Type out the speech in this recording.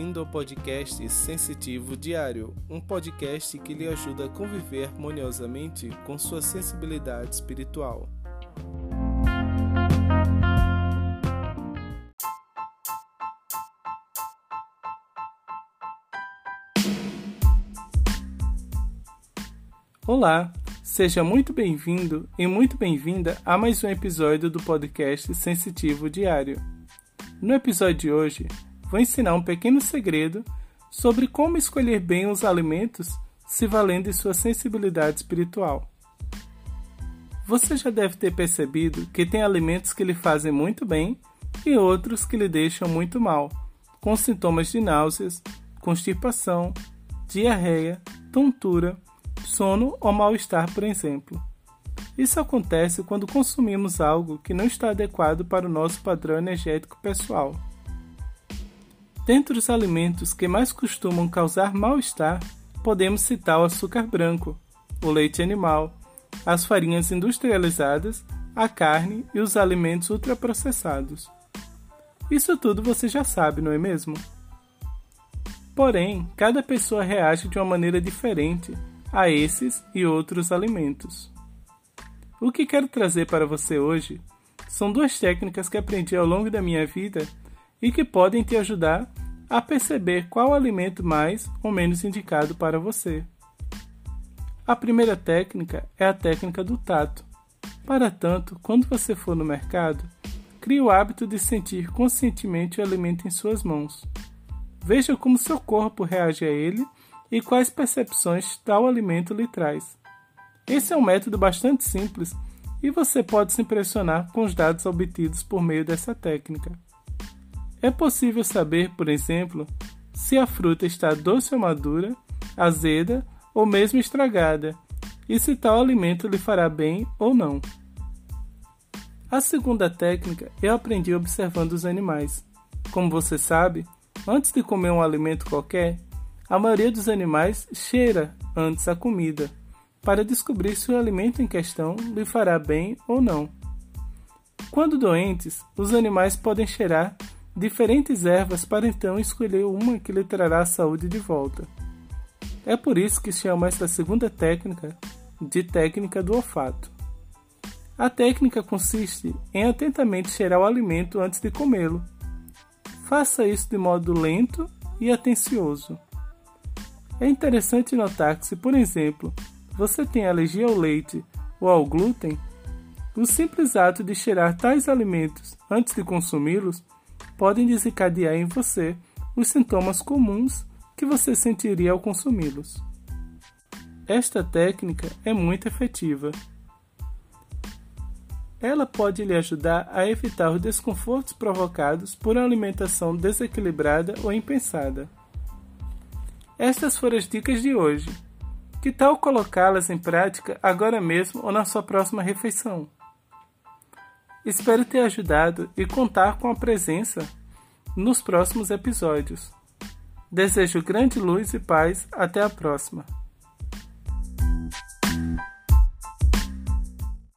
bem-vindo ao podcast Sensitivo Diário, um podcast que lhe ajuda a conviver harmoniosamente com sua sensibilidade espiritual. Olá, seja muito bem-vindo e muito bem-vinda a mais um episódio do podcast Sensitivo Diário. No episódio de hoje, vou ensinar um pequeno segredo sobre como escolher bem os alimentos se valendo de sua sensibilidade espiritual. Você já deve ter percebido que tem alimentos que lhe fazem muito bem e outros que lhe deixam muito mal, com sintomas de náuseas, constipação, diarreia, tontura, sono ou mal-estar, por exemplo. Isso acontece quando consumimos algo que não está adequado para o nosso padrão energético pessoal. Dentre os alimentos que mais costumam causar mal-estar, podemos citar o açúcar branco, o leite animal, as farinhas industrializadas, a carne e os alimentos ultraprocessados. Isso tudo você já sabe, não é mesmo? Porém, cada pessoa reage de uma maneira diferente a esses e outros alimentos. O que quero trazer para você hoje são duas técnicas que aprendi ao longo da minha vida e que podem te ajudar a perceber qual alimento mais ou menos indicado para você. A primeira técnica é a técnica do tato. Para tanto, quando você for no mercado, crie o hábito de sentir conscientemente o alimento em suas mãos. Veja como seu corpo reage a ele e quais percepções tal alimento lhe traz. Esse é um método bastante simples e você pode se impressionar com os dados obtidos por meio dessa técnica. É possível saber, por exemplo, se a fruta está doce ou madura, azeda ou mesmo estragada, e se tal alimento lhe fará bem ou não. A segunda técnica eu aprendi observando os animais. Como você sabe, antes de comer um alimento qualquer, a maioria dos animais cheira antes a comida, para descobrir se o alimento em questão lhe fará bem ou não. Quando doentes, os animais podem cheirar diferentes ervas para então escolher uma que lhe trará a saúde de volta. É por isso que chama esta segunda técnica de técnica do olfato. A técnica consiste em atentamente cheirar o alimento antes de comê-lo. Faça isso de modo lento e atencioso. É interessante notar que, se por exemplo você tem alergia ao leite ou ao glúten, o simples ato de cheirar tais alimentos antes de consumi-los podem desencadear em você os sintomas comuns que você sentiria ao consumi-los. Esta técnica é muito efetiva. Ela pode lhe ajudar a evitar os desconfortos provocados por uma alimentação desequilibrada ou impensada. Estas foram as dicas de hoje. Que tal colocá-las em prática agora mesmo ou na sua próxima refeição? Espero ter ajudado e contar com a presença nos próximos episódios. Desejo grande luz e paz. Até a próxima.